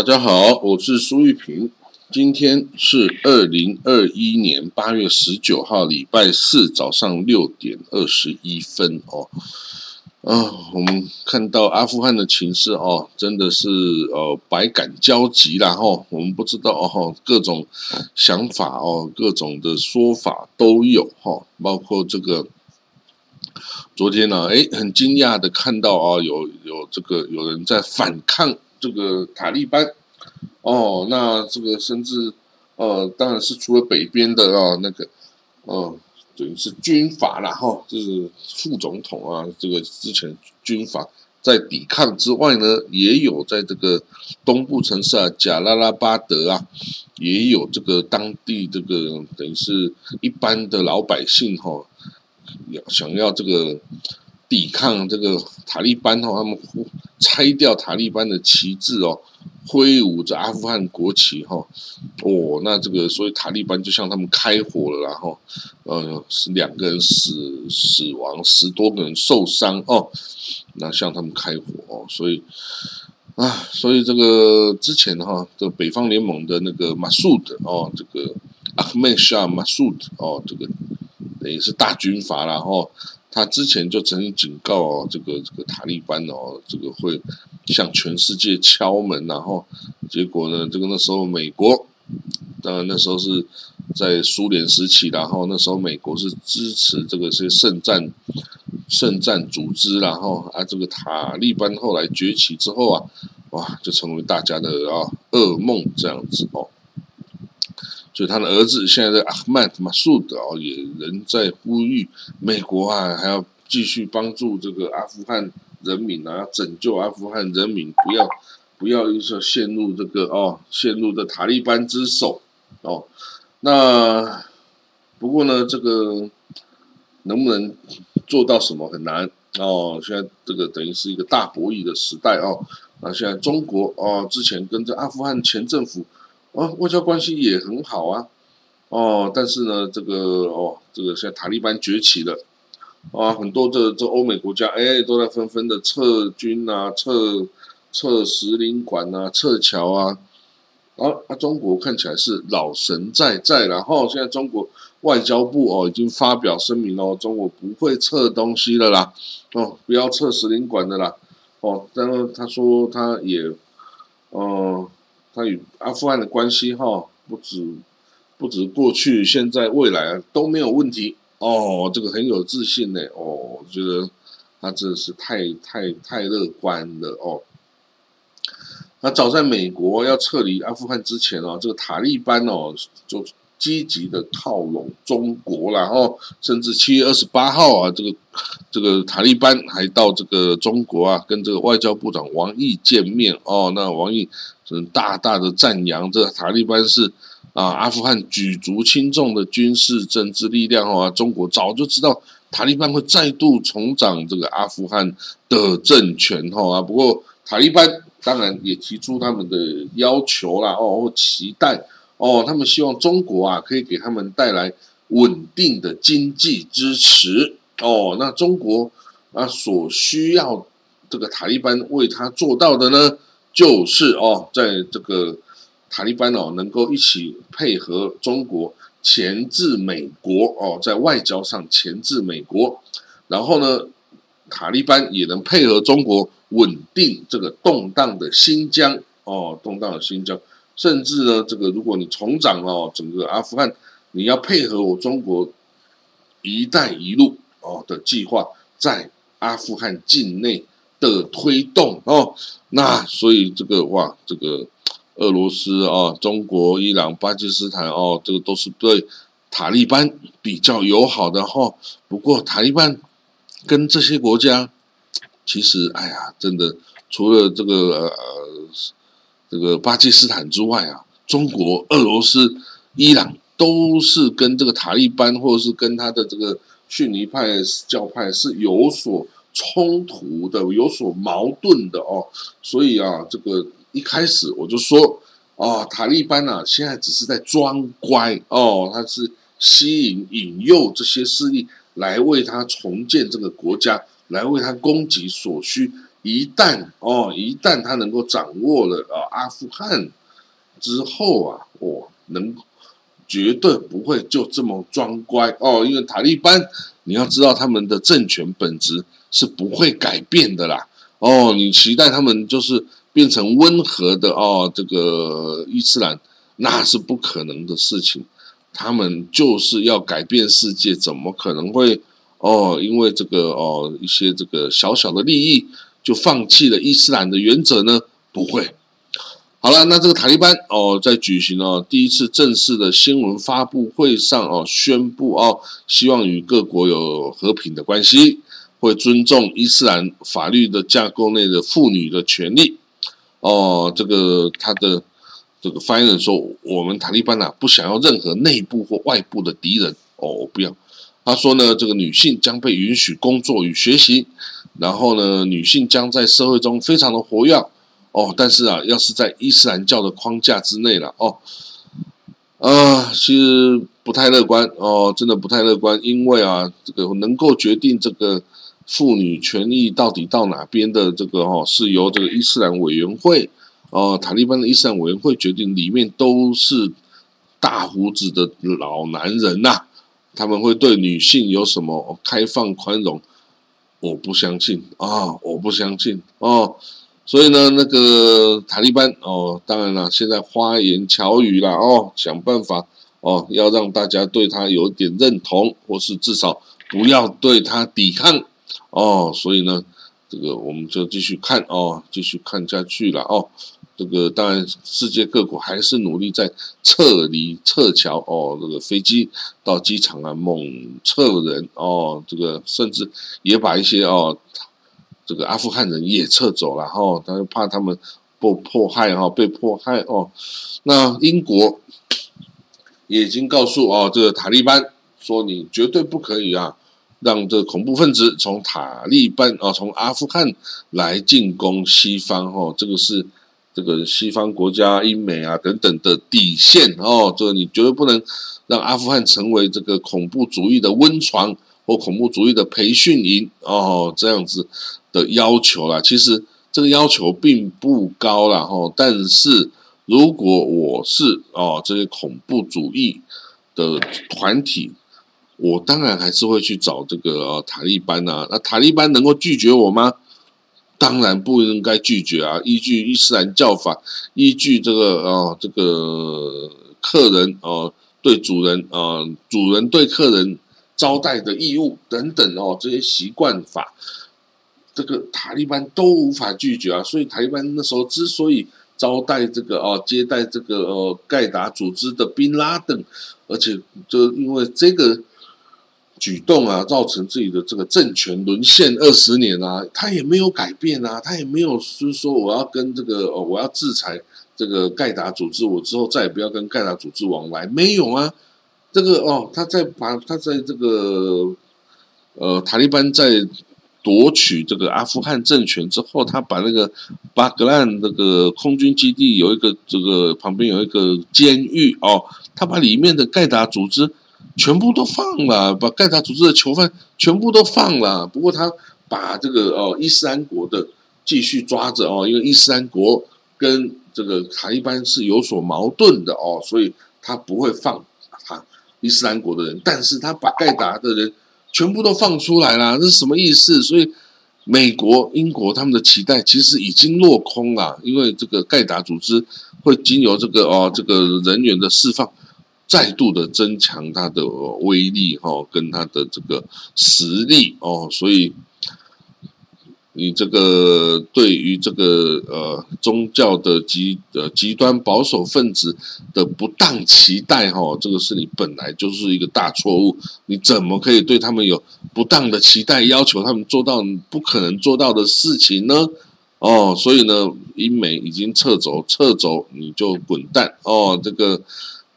大家好，我是苏玉平。今天是二零二一年八月十九号，礼拜四早上六点二十一分哦。啊，我们看到阿富汗的情势哦，真的是呃百感交集啦哈。我们不知道哦，各种想法哦，各种的说法都有哈。包括这个昨天呢，哎，很惊讶的看到啊，有有这个有人在反抗这个塔利班。哦，那这个甚至，呃，当然是除了北边的啊，那个，呃，等于是军阀啦，哈，就是副总统啊，这个之前军阀在抵抗之外呢，也有在这个东部城市啊，贾拉拉巴德啊，也有这个当地这个等于是一般的老百姓哈，要想要这个抵抗这个塔利班哈，他们拆掉塔利班的旗帜哦。挥舞着阿富汗国旗，哈，哦，那这个所以塔利班就向他们开火了，然后，呃，是两个人死死亡，十多个人受伤哦，那向他们开火哦，所以啊，所以这个之前哈，这个北方联盟的那个马苏德哦，这个阿克曼沙马苏德哦，这个等于是大军阀了哈。他之前就曾经警告，这个这个塔利班哦，这个会向全世界敲门，然后结果呢，这个那时候美国，当然那时候是在苏联时期，然后那时候美国是支持这个是圣战圣战组织，然后啊，这个塔利班后来崛起之后啊，哇，就成为大家的啊噩梦这样子哦。所以他的儿子现在的阿曼马苏德哦，也仍在呼吁美国啊，还要继续帮助这个阿富汗人民啊，拯救阿富汗人民，不要不要说陷入这个哦，陷入的塔利班之手哦。那不过呢，这个能不能做到什么很难哦。现在这个等于是一个大博弈的时代哦。那现在中国哦，之前跟着阿富汗前政府。啊，外交关系也很好啊，哦，但是呢，这个哦，这个现在塔利班崛起了，啊，很多的这欧美国家哎，都在纷纷的撤军啊，撤撤使领馆啊，撤侨啊，啊啊，中国看起来是老神在在，然后现在中国外交部哦已经发表声明哦，中国不会撤东西了啦，哦，不要撤使领馆的啦，哦，然后他说他也，嗯。他与阿富汗的关系哈，不止不止过去、现在、未来都没有问题哦。这个很有自信呢哦，我觉得他真的是太太太乐观了哦。那早在美国要撤离阿富汗之前哦，这个塔利班哦就。积极的靠拢中国然后甚至七月二十八号啊，这个这个塔利班还到这个中国啊，跟这个外交部长王毅见面哦。那王毅是大大的赞扬这塔利班是啊，阿富汗举足轻重的军事政治力量哦。中国早就知道塔利班会再度重掌这个阿富汗的政权哈啊。不过塔利班当然也提出他们的要求啦哦，期待。哦，他们希望中国啊可以给他们带来稳定的经济支持。哦，那中国啊所需要这个塔利班为他做到的呢，就是哦，在这个塔利班哦能够一起配合中国钳制美国哦，在外交上钳制美国，然后呢，塔利班也能配合中国稳定这个动荡的新疆哦，动荡的新疆。甚至呢，这个如果你重掌哦整个阿富汗，你要配合我中国“一带一路”哦的计划，在阿富汗境内的推动哦，那所以这个哇，这个俄罗斯啊、中国、伊朗、巴基斯坦哦，这个都是对塔利班比较友好的哈。不过塔利班跟这些国家，其实哎呀，真的除了这个呃。这个巴基斯坦之外啊，中国、俄罗斯、伊朗都是跟这个塔利班或者是跟他的这个逊尼派教派是有所冲突的、有所矛盾的哦。所以啊，这个一开始我就说，哦，塔利班啊，现在只是在装乖哦，他是吸引引诱这些势力来为他重建这个国家，来为他供给所需。一旦哦，一旦他能够掌握了啊阿富汗之后啊，我能绝对不会就这么装乖哦，因为塔利班你要知道他们的政权本质是不会改变的啦哦，你期待他们就是变成温和的哦，这个伊斯兰那是不可能的事情，他们就是要改变世界，怎么可能会哦？因为这个哦一些这个小小的利益。就放弃了伊斯兰的原则呢？不会。好了，那这个塔利班哦，在举行哦第一次正式的新闻发布会上哦，宣布哦，希望与各国有和平的关系，会尊重伊斯兰法律的架构内的妇女的权利。哦，这个他的这个发言人说，我们塔利班呐，不想要任何内部或外部的敌人。哦，不要。他说呢，这个女性将被允许工作与学习。然后呢，女性将在社会中非常的活跃哦，但是啊，要是在伊斯兰教的框架之内了哦，啊，其实不太乐观哦，真的不太乐观，因为啊，这个能够决定这个妇女权益到底到哪边的这个哦，是由这个伊斯兰委员会哦，塔利班的伊斯兰委员会决定，里面都是大胡子的老男人呐，他们会对女性有什么开放宽容？我不相信啊！我不相信哦，所以呢，那个塔利班哦，当然了，现在花言巧语了哦，想办法哦，要让大家对他有点认同，或是至少不要对他抵抗哦。所以呢，这个我们就继续看哦，继续看下去了哦。这个当然，世界各国还是努力在撤离、撤侨哦，这个飞机到机场啊，猛撤人哦，这个甚至也把一些哦，这个阿富汗人也撤走了哈，他就怕他们被迫害哈，被迫害哦。那英国也已经告诉哦，这个塔利班说，你绝对不可以啊，让这个恐怖分子从塔利班啊，从阿富汗来进攻西方哦，这个是。这个西方国家、英美啊等等的底线哦，这个你绝对不能让阿富汗成为这个恐怖主义的温床或恐怖主义的培训营哦，这样子的要求啦。其实这个要求并不高啦，哈，但是如果我是哦这些恐怖主义的团体，我当然还是会去找这个塔利班呐。那塔利班能够拒绝我吗？当然不应该拒绝啊！依据伊斯兰教法，依据这个啊，这个客人哦对主人啊，主人对客人招待的义务等等哦，这些习惯法，这个塔利班都无法拒绝啊！所以塔利班那时候之所以招待这个哦，接待这个哦盖达组织的宾拉登，而且就因为这个。举动啊，造成自己的这个政权沦陷二十年啊，他也没有改变啊，他也没有就是说我要跟这个哦，我要制裁这个盖达组织，我之后再也不要跟盖达组织往来，没有啊。这个哦，他在把他在这个呃塔利班在夺取这个阿富汗政权之后，他把那个巴格兰那个空军基地有一个这个旁边有一个监狱哦，他把里面的盖达组织。全部都放了，把盖达组织的囚犯全部都放了。不过他把这个哦伊斯兰国的继续抓着哦，因为伊斯兰国跟这个塔利班是有所矛盾的哦，所以他不会放他伊斯兰国的人。但是他把盖达的人全部都放出来了，这是什么意思？所以美国、英国他们的期待其实已经落空了，因为这个盖达组织会经由这个哦这个人员的释放。再度的增强它的威力哈，跟它的这个实力哦，所以你这个对于这个呃宗教的极呃极端保守分子的不当期待哈，这个是你本来就是一个大错误。你怎么可以对他们有不当的期待，要求他们做到不可能做到的事情呢？哦，所以呢，英美已经撤走，撤走你就滚蛋哦，这个。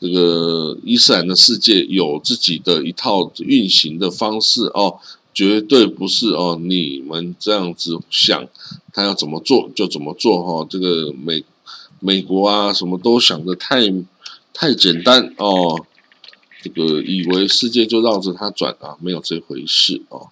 这个伊斯兰的世界有自己的一套运行的方式哦，绝对不是哦你们这样子想，他要怎么做就怎么做哈。这个美美国啊什么都想的太太简单哦，这个以为世界就绕着他转啊，没有这回事哦。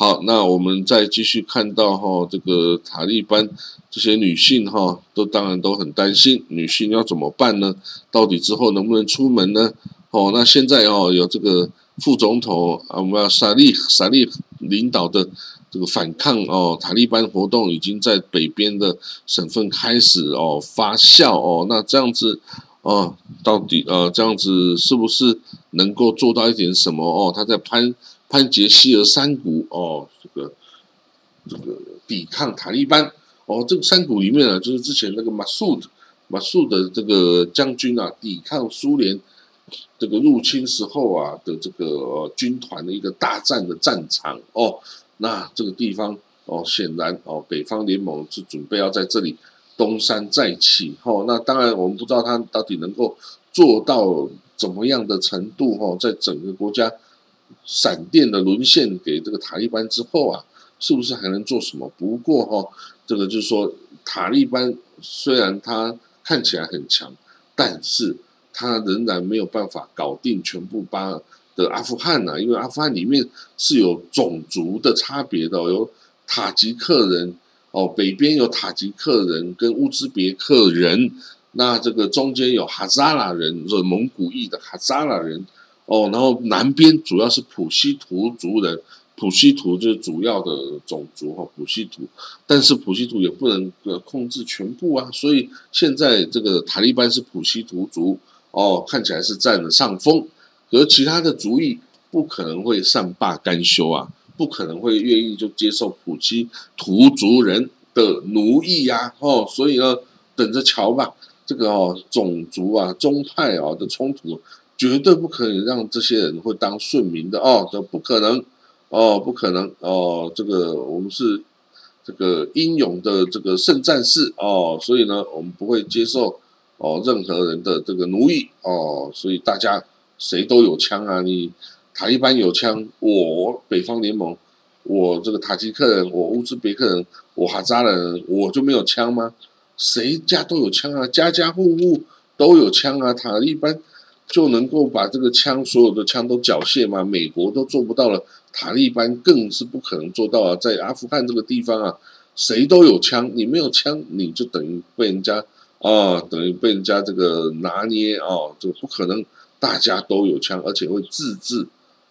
好，那我们再继续看到哈，这个塔利班这些女性哈，都当然都很担心，女性要怎么办呢？到底之后能不能出门呢？哦，那现在哦，有这个副总统啊，我们要萨利萨利领导的这个反抗哦，塔利班活动已经在北边的省份开始哦发酵哦，那这样子哦，到底呃这样子是不是能够做到一点什么哦？他在攀。潘杰希尔山谷哦，这个这个抵抗塔利班哦，这个山谷里面啊，就是之前那个马苏的马苏的这个将军啊，抵抗苏联这个入侵时候啊的这个军团的一个大战的战场哦。那这个地方哦，显然哦，北方联盟是准备要在这里东山再起哦。那当然，我们不知道他到底能够做到怎么样的程度哦，在整个国家。闪电的沦陷给这个塔利班之后啊，是不是还能做什么？不过哈，这个就是说，塔利班虽然他看起来很强，但是他仍然没有办法搞定全部巴的阿富汗呐，因为阿富汗里面是有种族的差别的，有塔吉克人哦，北边有塔吉克人跟乌兹别克人，那这个中间有哈扎拉人，就是蒙古裔的哈扎拉人。哦，然后南边主要是普希图族人，普希图就是主要的种族哈，普希图，但是普希图也不能呃控制全部啊，所以现在这个塔利班是普希图族哦，看起来是占了上风，而其他的族裔不可能会善罢甘休啊，不可能会愿意就接受普希图族人的奴役呀，哦，所以呢，等着瞧吧，这个哦种族啊宗派啊的冲突。绝对不可以让这些人会当顺民的哦，这不可能哦，不可能哦。这个我们是这个英勇的这个圣战士哦，所以呢，我们不会接受哦任何人的这个奴役哦。所以大家谁都有枪啊，你塔利班有枪，我北方联盟，我这个塔吉克人，我乌兹别克人，我哈扎人，我就没有枪吗？谁家都有枪啊，家家户户都有枪啊，塔利班。就能够把这个枪所有的枪都缴械吗？美国都做不到了，塔利班更是不可能做到啊！在阿富汗这个地方啊，谁都有枪，你没有枪，你就等于被人家啊，等于被人家这个拿捏啊，这个不可能，大家都有枪，而且会自制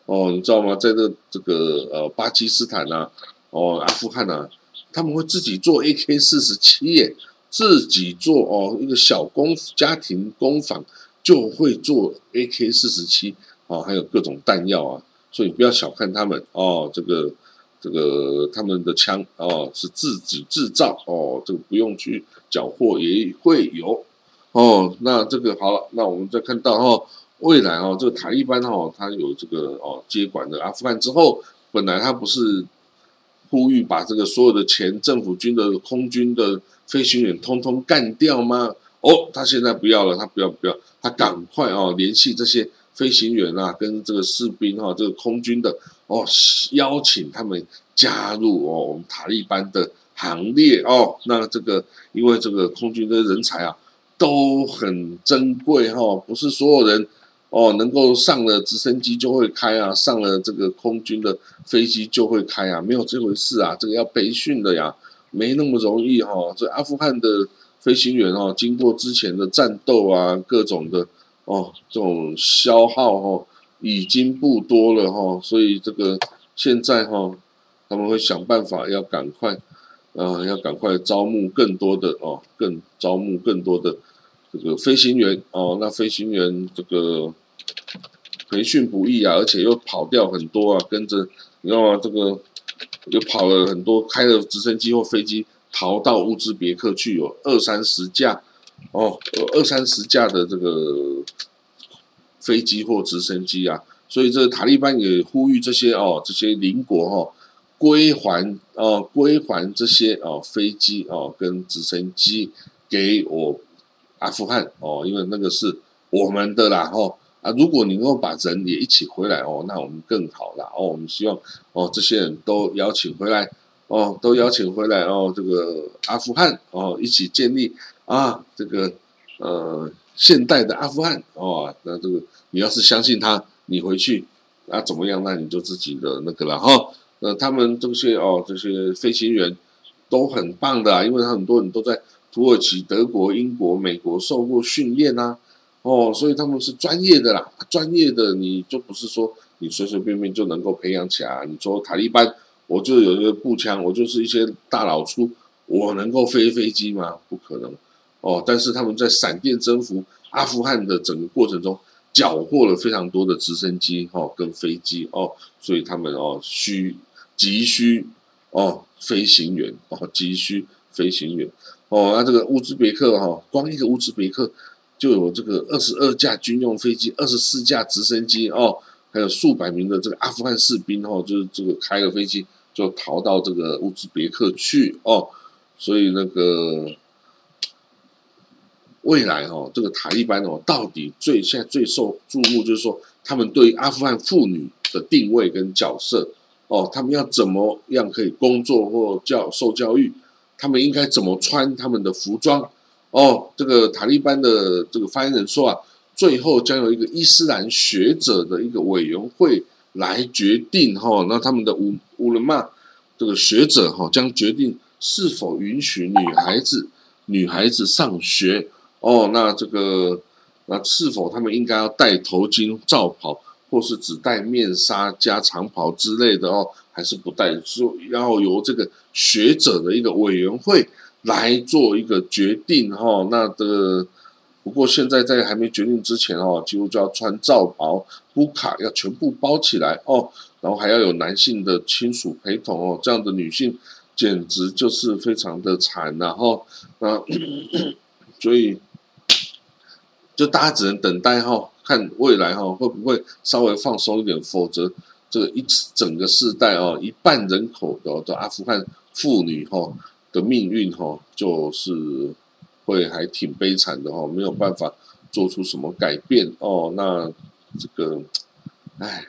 哦，你知道吗？在这这个呃巴基斯坦呐，哦阿富汗呐，他们会自己做 AK 四十七耶，自己做哦一个小工家庭工坊。就会做 AK 四十七哦，还有各种弹药啊，所以不要小看他们哦。这个这个他们的枪哦是自己制造哦，这个不用去缴获也会有哦。那这个好了，那我们再看到哦，未来哦，这个塔利班哦，他有这个哦接管的阿富汗之后，本来他不是呼吁把这个所有的前政府军的空军的飞行员通通干掉吗？哦，他现在不要了，他不要不要，他赶快哦联系这些飞行员啊，跟这个士兵哈，这个空军的哦，邀请他们加入哦我们塔利班的行列哦。那这个因为这个空军的人才啊都很珍贵哈，不是所有人哦能够上了直升机就会开啊，上了这个空军的飞机就会开啊，没有这回事啊，这个要培训的呀，没那么容易哈。这阿富汗的。飞行员哦，经过之前的战斗啊，各种的哦，这种消耗哦，已经不多了哈，所以这个现在哈，他们会想办法要赶快，呃，要赶快招募更多的哦，更招募更多的这个飞行员哦，那飞行员这个培训不易啊，而且又跑掉很多啊，跟着你知道吗？这个又跑了很多，开了直升机或飞机。逃到乌兹别克去，有二三十架，哦，有二三十架的这个飞机或直升机啊，所以这塔利班也呼吁这些哦，这些邻国哦，归还哦，归还这些哦飞机哦跟直升机给我阿富汗哦，因为那个是我们的啦，哦啊，如果你能够把人也一起回来哦，那我们更好啦，哦，我们希望哦这些人都邀请回来。哦，都邀请回来哦，这个阿富汗哦，一起建立啊，这个呃现代的阿富汗哦，那这个你要是相信他，你回去啊怎么样？那你就自己的那个了哈。呃，他们这些哦这些飞行员都很棒的，因为他很多人都在土耳其、德国、英国、美国受过训练呐，哦，所以他们是专业的啦，专业的你就不是说你随随便便就能够培养起来。你说塔利班，我就有一个步枪，我就是一些大老粗，我能够飞飞机吗？不可能。哦，但是他们在闪电征服阿富汗的整个过程中，缴获了非常多的直升机哦跟飞机哦，所以他们哦需急需哦飞行员哦急需飞行员哦，那这个乌兹别克哈，光一个乌兹别克就有这个二十二架军用飞机，二十四架直升机哦，还有数百名的这个阿富汗士兵哦，就是这个开了飞机就逃到这个乌兹别克去哦，所以那个。未来哦，这个塔利班哦，到底最现在最受注目，就是说他们对阿富汗妇女的定位跟角色哦，他们要怎么样可以工作或教受教育？他们应该怎么穿他们的服装？哦，这个塔利班的这个发言人说啊，最后将有一个伊斯兰学者的一个委员会来决定哈，那他们的乌乌伦玛这个学者哈，将决定是否允许女孩子女孩子上学。哦，那这个，那是否他们应该要戴头巾、罩袍，或是只戴面纱加长袍之类的哦？还是不戴？说要由这个学者的一个委员会来做一个决定哈？那的不过现在在还没决定之前哦，几乎就要穿罩袍、布卡要全部包起来哦，然后还要有男性的亲属陪同哦，这样的女性简直就是非常的惨然后那 所以。就大家只能等待哈，看未来哈会不会稍微放松一点，否则这个一整个世代哦，一半人口的的阿富汗妇女哈的命运哈，就是会还挺悲惨的哈，没有办法做出什么改变哦。那这个，唉。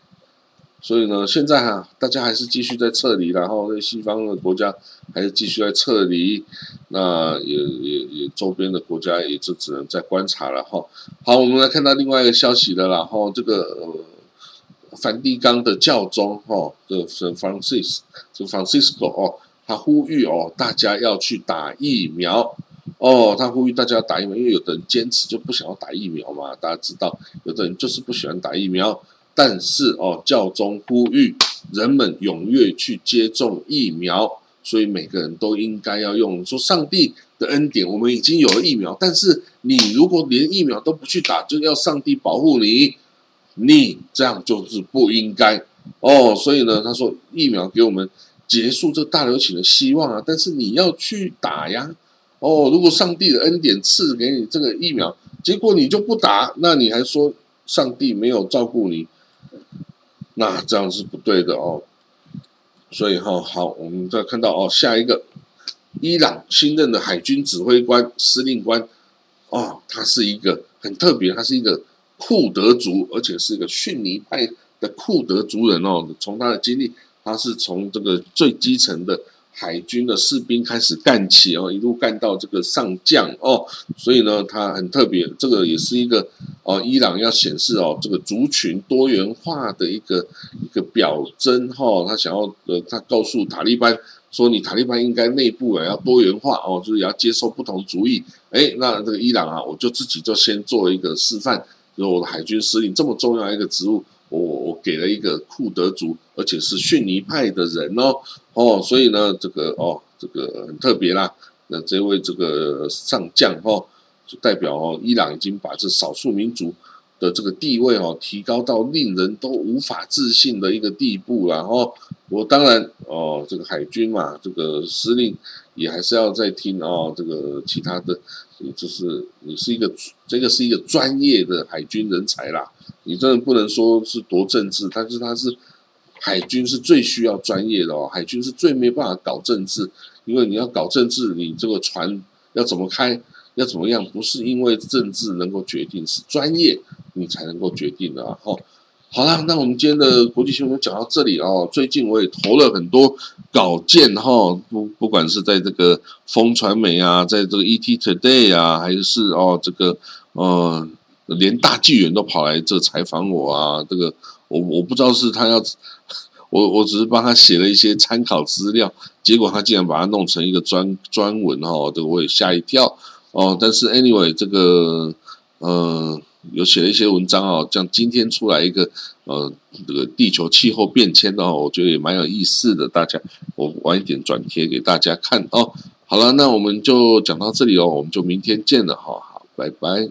所以呢，现在哈，大家还是继续在撤离，然后那西方的国家还是继续在撤离，那也也也周边的国家也就只能在观察了哈。好，我们来看到另外一个消息了，然后这个梵蒂冈的教宗哈，这个 Francis，这个 Francisco 哦，他呼吁哦，大家要去打疫苗哦，他呼吁大家要打疫苗，因为有的人坚持就不想要打疫苗嘛，大家知道，有的人就是不喜欢打疫苗。但是哦，教宗呼吁人们踊跃去接种疫苗，所以每个人都应该要用。说上帝的恩典，我们已经有了疫苗，但是你如果连疫苗都不去打，就要上帝保护你，你这样就是不应该哦。所以呢，他说疫苗给我们结束这大流行的希望啊，但是你要去打呀。哦，如果上帝的恩典赐给你这个疫苗，结果你就不打，那你还说上帝没有照顾你？那这样是不对的哦，所以哈好，我们再看到哦，下一个伊朗新任的海军指挥官司令官哦，他是一个很特别，他是一个库德族，而且是一个逊尼派的库德族人哦。从他的经历，他是从这个最基层的。海军的士兵开始干起哦，一路干到这个上将哦，所以呢，他很特别，这个也是一个哦，伊朗要显示哦，这个族群多元化的一个一个表征哈，他想要呃，他告诉塔利班说，你塔利班应该内部也要多元化哦，就是要接受不同族裔。哎，那这个伊朗啊，我就自己就先做一个示范，就是我的海军司令这么重要一个职务。我我给了一个库德族，而且是逊尼派的人哦哦，所以呢，这个哦，这个很特别啦。那这位这个上将哦，就代表哦，伊朗已经把这少数民族的这个地位哦，提高到令人都无法置信的一个地步了哦。我当然哦，这个海军嘛，这个司令也还是要再听哦，这个其他的。就是你是一个，这个是一个专业的海军人才啦。你真的不能说是多政治，但是他是海军是最需要专业的哦。海军是最没办法搞政治，因为你要搞政治，你这个船要怎么开，要怎么样，不是因为政治能够决定，是专业你才能够决定的啊。好了，那我们今天的国际新闻就讲到这里哦。最近我也投了很多稿件哈，不不管是在这个风传媒啊，在这个 ET Today 啊，还是哦这个呃，连大纪元都跑来这采访我啊。这个我我不知道是他要我我只是帮他写了一些参考资料，结果他竟然把它弄成一个专专文哈，这个我也吓一跳哦。但是 anyway 这个呃。有写了一些文章哦，像今天出来一个呃，这个地球气候变迁的哦，我觉得也蛮有意思的。大家，我晚一点转贴给大家看哦。好了，那我们就讲到这里哦，我们就明天见了哈，好，拜拜。